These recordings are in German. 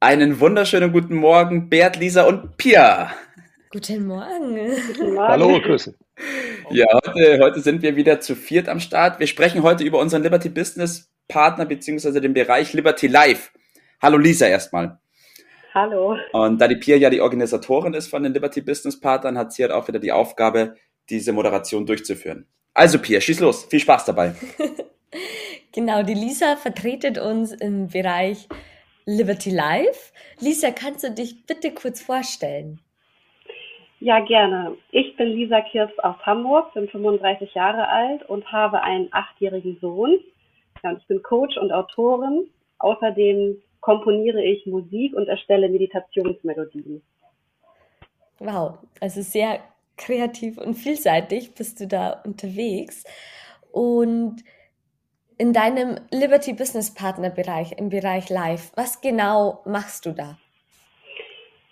Einen wunderschönen guten Morgen, Bert, Lisa und Pia. Guten Morgen. Guten Morgen. Hallo, Grüße. Ja, heute, heute sind wir wieder zu viert am Start. Wir sprechen heute über unseren Liberty Business Partner beziehungsweise den Bereich Liberty Life. Hallo Lisa erstmal. Hallo. Und da die Pia ja die Organisatorin ist von den Liberty Business Partnern, hat sie halt auch wieder die Aufgabe, diese Moderation durchzuführen. Also Pia, schieß los. Viel Spaß dabei. genau, die Lisa vertretet uns im Bereich Liberty Life. Lisa, kannst du dich bitte kurz vorstellen? Ja, gerne. Ich bin Lisa Kirps aus Hamburg, bin 35 Jahre alt und habe einen achtjährigen Sohn. Ja, und ich bin Coach und Autorin. Außerdem komponiere ich Musik und erstelle Meditationsmelodien. Wow, also sehr kreativ und vielseitig bist du da unterwegs. Und in deinem Liberty Business Partner Bereich, im Bereich Live, was genau machst du da?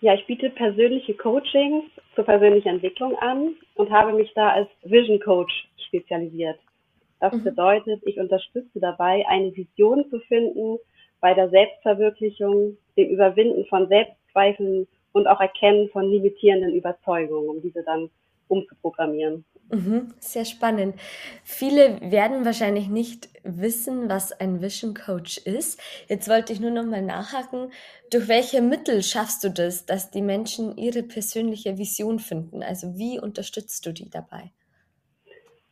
Ja, ich biete persönliche Coachings zur persönlichen Entwicklung an und habe mich da als Vision Coach spezialisiert. Das mhm. bedeutet, ich unterstütze dabei, eine Vision zu finden bei der Selbstverwirklichung, dem Überwinden von Selbstzweifeln und auch Erkennen von limitierenden Überzeugungen, um diese dann umzuprogrammieren. Mhm, sehr spannend. Viele werden wahrscheinlich nicht wissen, was ein Vision Coach ist. Jetzt wollte ich nur noch mal nachhaken. Durch welche Mittel schaffst du das, dass die Menschen ihre persönliche Vision finden? Also wie unterstützt du die dabei?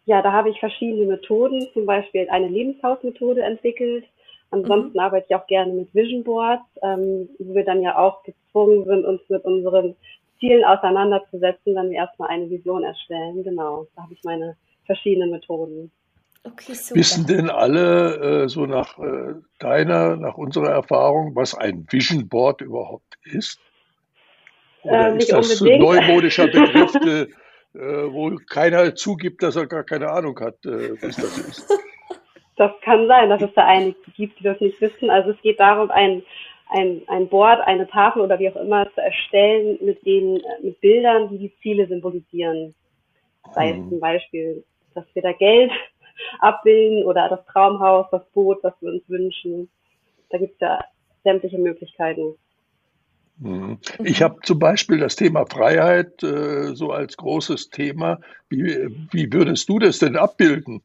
Ja, da habe ich verschiedene Methoden, zum Beispiel eine Lebenshausmethode entwickelt. Ansonsten mhm. arbeite ich auch gerne mit Vision Boards, ähm, wo wir dann ja auch gezwungen sind, uns mit unseren Zielen auseinanderzusetzen, wenn wir erstmal eine Vision erstellen. Genau, da habe ich meine verschiedenen Methoden. Okay, super. Wissen denn alle äh, so nach äh, deiner, nach unserer Erfahrung, was ein Vision Board überhaupt ist? Oder äh, ist das so ein neumodischer Begriff, äh, wo keiner zugibt, dass er gar keine Ahnung hat, äh, was das ist? Das kann sein, dass es da einige gibt, die das nicht wissen. Also es geht darum, ein ein, ein Board, eine Tafel oder wie auch immer zu erstellen mit den mit Bildern, die die Ziele symbolisieren. Sei es mhm. zum Beispiel, dass wir da Geld abbilden oder das Traumhaus, das Boot, was wir uns wünschen. Da gibt es ja sämtliche Möglichkeiten. Mhm. Ich habe zum Beispiel das Thema Freiheit äh, so als großes Thema. Wie, wie würdest du das denn abbilden?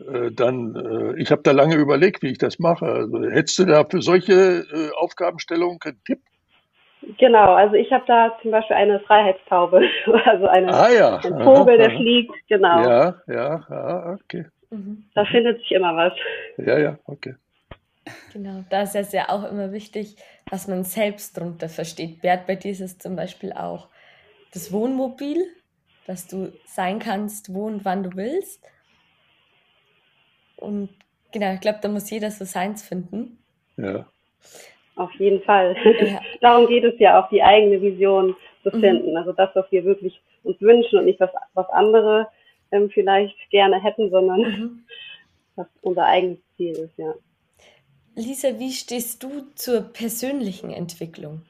Äh, dann, äh, ich habe da lange überlegt, wie ich das mache. Also, hättest du da für solche äh, Aufgabenstellungen einen Tipp? Genau, also ich habe da zum Beispiel eine Freiheitstaube, also eine, ah, ja. ein Vogel, der fliegt, genau. Ja, ja, ja, okay. Mhm. Da findet sich immer was. Ja, ja, okay. Genau, da ist es ja auch immer wichtig, was man selbst darunter versteht. Bert, bei dir ist es zum Beispiel auch das Wohnmobil, dass du sein kannst, wo und wann du willst. Und genau, ich glaube, da muss jeder so seins finden. Ja. Auf jeden Fall. Ja. Darum geht es ja auch, die eigene Vision zu mhm. finden. Mhm. Also das, was wir wirklich uns wünschen und nicht was, was andere ähm, vielleicht gerne hätten, sondern mhm. was unser eigenes Ziel ist, ja. Lisa, wie stehst du zur persönlichen Entwicklung?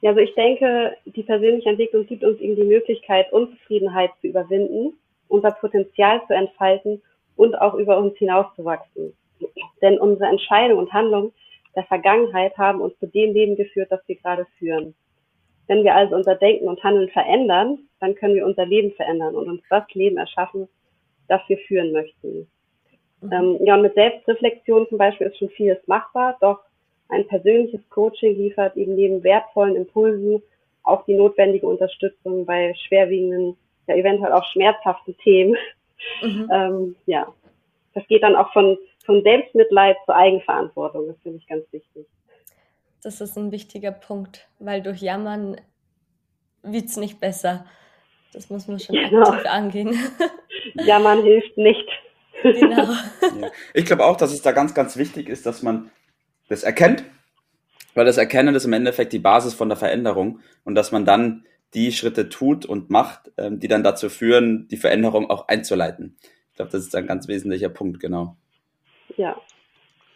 Ja, also ich denke, die persönliche Entwicklung gibt uns eben die Möglichkeit, Unzufriedenheit zu überwinden, unser Potenzial zu entfalten und auch über uns hinauszuwachsen. Denn unsere Entscheidungen und Handlungen der Vergangenheit haben uns zu dem Leben geführt, das wir gerade führen. Wenn wir also unser Denken und Handeln verändern, dann können wir unser Leben verändern und uns das Leben erschaffen, das wir führen möchten. Mhm. Ähm, ja, und mit Selbstreflexion zum Beispiel ist schon vieles machbar, doch ein persönliches Coaching liefert eben neben wertvollen Impulsen auch die notwendige Unterstützung bei schwerwiegenden, ja eventuell auch schmerzhaften Themen, Mhm. Ähm, ja, das geht dann auch von, von Selbstmitleid zur Eigenverantwortung. Das finde ich ganz wichtig. Das ist ein wichtiger Punkt, weil durch Jammern wird es nicht besser. Das muss man schon genau. aktiv angehen. Jammern hilft nicht. Genau. Ja. Ich glaube auch, dass es da ganz, ganz wichtig ist, dass man das erkennt Weil das Erkennen ist im Endeffekt die Basis von der Veränderung und dass man dann die Schritte tut und macht, ähm, die dann dazu führen, die Veränderung auch einzuleiten. Ich glaube, das ist ein ganz wesentlicher Punkt, genau. Ja.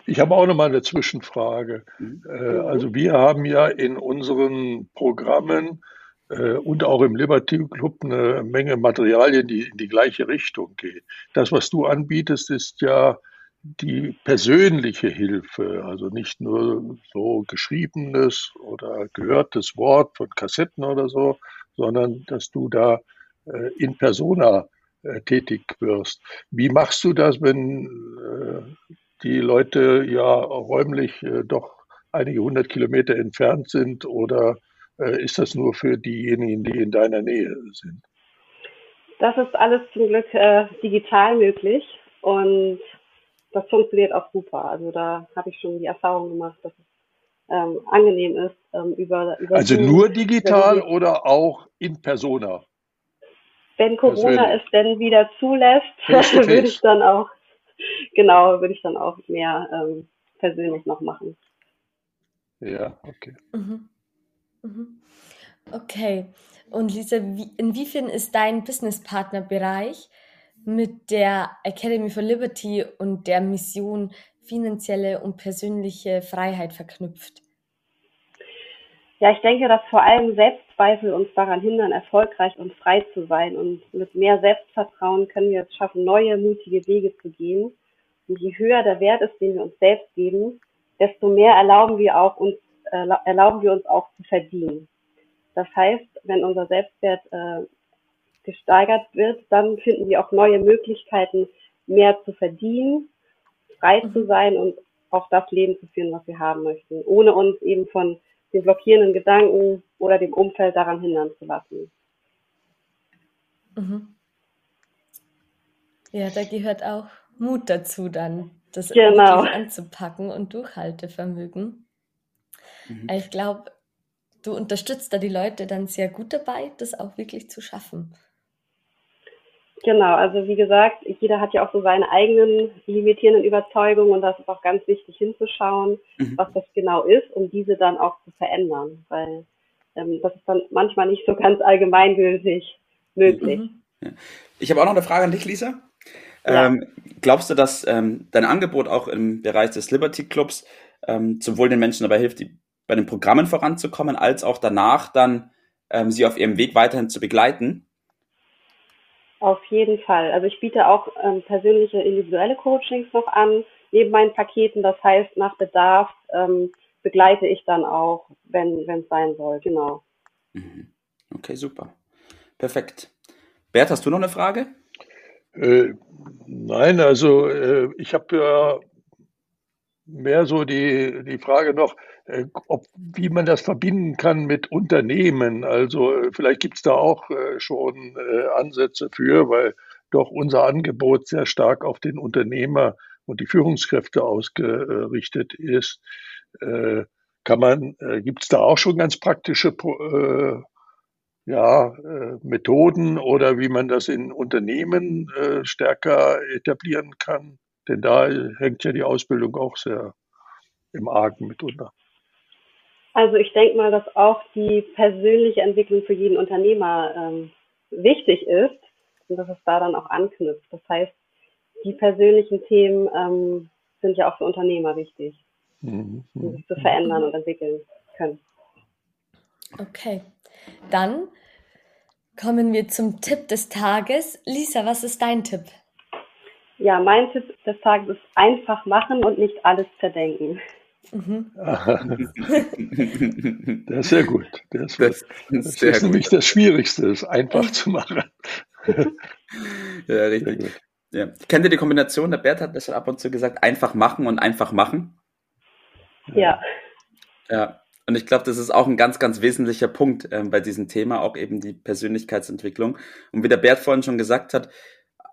Ich habe auch noch mal eine Zwischenfrage. Mhm. Äh, also wir haben ja in unseren Programmen äh, und auch im Liberty Club eine Menge Materialien, die in die gleiche Richtung gehen. Das, was du anbietest, ist ja die persönliche Hilfe, also nicht nur so geschriebenes oder gehörtes Wort von Kassetten oder so, sondern dass du da äh, in persona äh, tätig wirst. Wie machst du das, wenn äh, die Leute ja räumlich äh, doch einige hundert Kilometer entfernt sind oder äh, ist das nur für diejenigen, die in deiner Nähe sind? Das ist alles zum Glück äh, digital möglich und das funktioniert auch super. Also da habe ich schon die Erfahrung gemacht, dass es ähm, angenehm ist ähm, über, über Also Zoom, nur digital oder auch in Persona? Wenn Corona es denn wieder zulässt, würde ich dann auch genau würde ich dann auch mehr ähm, persönlich noch machen. Ja, okay. Mhm. Mhm. Okay. Und Lisa, wie, inwiefern ist dein Businesspartnerbereich mit der Academy for Liberty und der Mission finanzielle und persönliche Freiheit verknüpft? Ja, ich denke, dass vor allem Selbstzweifel uns daran hindern, erfolgreich und frei zu sein. Und mit mehr Selbstvertrauen können wir es schaffen, neue, mutige Wege zu gehen. Und je höher der Wert ist, den wir uns selbst geben, desto mehr erlauben wir auch uns, äh, erlauben wir uns auch zu verdienen. Das heißt, wenn unser Selbstwert äh, gesteigert wird, dann finden wir auch neue Möglichkeiten, mehr zu verdienen, frei zu mhm. sein und auch das Leben zu führen, was wir haben möchten, ohne uns eben von den blockierenden Gedanken oder dem Umfeld daran hindern zu lassen. Mhm. Ja, da gehört auch Mut dazu, dann das genau. anzupacken und Durchhaltevermögen. Mhm. Ich glaube, du unterstützt da die Leute dann sehr gut dabei, das auch wirklich zu schaffen. Genau, also wie gesagt, jeder hat ja auch so seine eigenen limitierenden Überzeugungen und das ist auch ganz wichtig hinzuschauen, mhm. was das genau ist, um diese dann auch zu verändern, weil ähm, das ist dann manchmal nicht so ganz allgemeingültig möglich. Mhm. Ja. Ich habe auch noch eine Frage an dich, Lisa. Ja. Ähm, glaubst du, dass ähm, dein Angebot auch im Bereich des Liberty Clubs ähm, sowohl den Menschen dabei hilft, die, bei den Programmen voranzukommen, als auch danach dann ähm, sie auf ihrem Weg weiterhin zu begleiten? Auf jeden Fall. Also ich biete auch ähm, persönliche individuelle Coachings noch an, neben meinen Paketen. Das heißt, nach Bedarf ähm, begleite ich dann auch, wenn es sein soll. Genau. Mhm. Okay, super. Perfekt. Bert, hast du noch eine Frage? Äh, nein, also äh, ich habe ja mehr so die, die Frage noch, äh, ob, wie man das verbinden kann mit Unternehmen. Also äh, vielleicht gibt es da auch äh, schon Ansätze für, weil doch unser Angebot sehr stark auf den Unternehmer und die Führungskräfte ausgerichtet ist. Kann man, gibt es da auch schon ganz praktische ja, Methoden oder wie man das in Unternehmen stärker etablieren kann? Denn da hängt ja die Ausbildung auch sehr im Argen mitunter. Also ich denke mal, dass auch die persönliche Entwicklung für jeden Unternehmer ähm, wichtig ist und dass es da dann auch anknüpft. Das heißt, die persönlichen Themen ähm, sind ja auch für Unternehmer wichtig, mhm. um sich zu verändern und entwickeln können. Okay, dann kommen wir zum Tipp des Tages. Lisa, was ist dein Tipp? Ja, mein Tipp des Tages ist einfach machen und nicht alles zerdenken. Mhm. das ist sehr gut. Das, das, das ist, ist nämlich das Schwierigste, es einfach zu machen. ja, richtig. Ja. Kennt ihr die Kombination? Der Bert hat das schon ab und zu gesagt, einfach machen und einfach machen. Ja. Ja, und ich glaube, das ist auch ein ganz, ganz wesentlicher Punkt äh, bei diesem Thema, auch eben die Persönlichkeitsentwicklung. Und wie der Bert vorhin schon gesagt hat,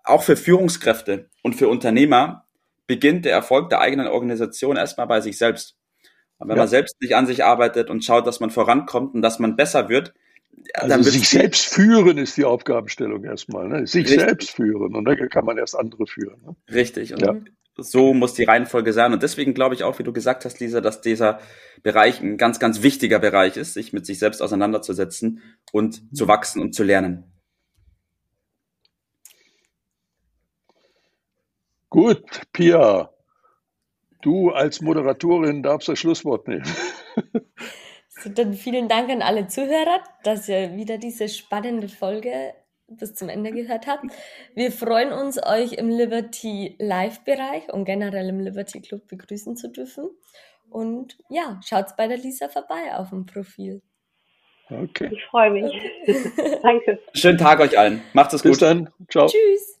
auch für Führungskräfte und für Unternehmer beginnt der Erfolg der eigenen Organisation erstmal bei sich selbst. Und wenn ja. man selbst nicht an sich arbeitet und schaut, dass man vorankommt und dass man besser wird, also dann sich selbst führen ist die Aufgabenstellung erstmal. Ne? Sich Richtig. selbst führen und dann kann man erst andere führen. Ne? Richtig. Und ja. so muss die Reihenfolge sein. Und deswegen glaube ich auch, wie du gesagt hast, Lisa, dass dieser Bereich ein ganz, ganz wichtiger Bereich ist, sich mit sich selbst auseinanderzusetzen und zu wachsen und zu lernen. Gut, Pia, du als Moderatorin darfst das Schlusswort nehmen. So, dann vielen Dank an alle Zuhörer, dass ihr wieder diese spannende Folge bis zum Ende gehört habt. Wir freuen uns, euch im Liberty Live-Bereich und generell im Liberty Club begrüßen zu dürfen. Und ja, schaut bei der Lisa vorbei auf dem Profil. Okay. Ich freue mich. Danke. Schönen Tag euch allen. Macht es gut. Bis dann. Ciao. Tschüss.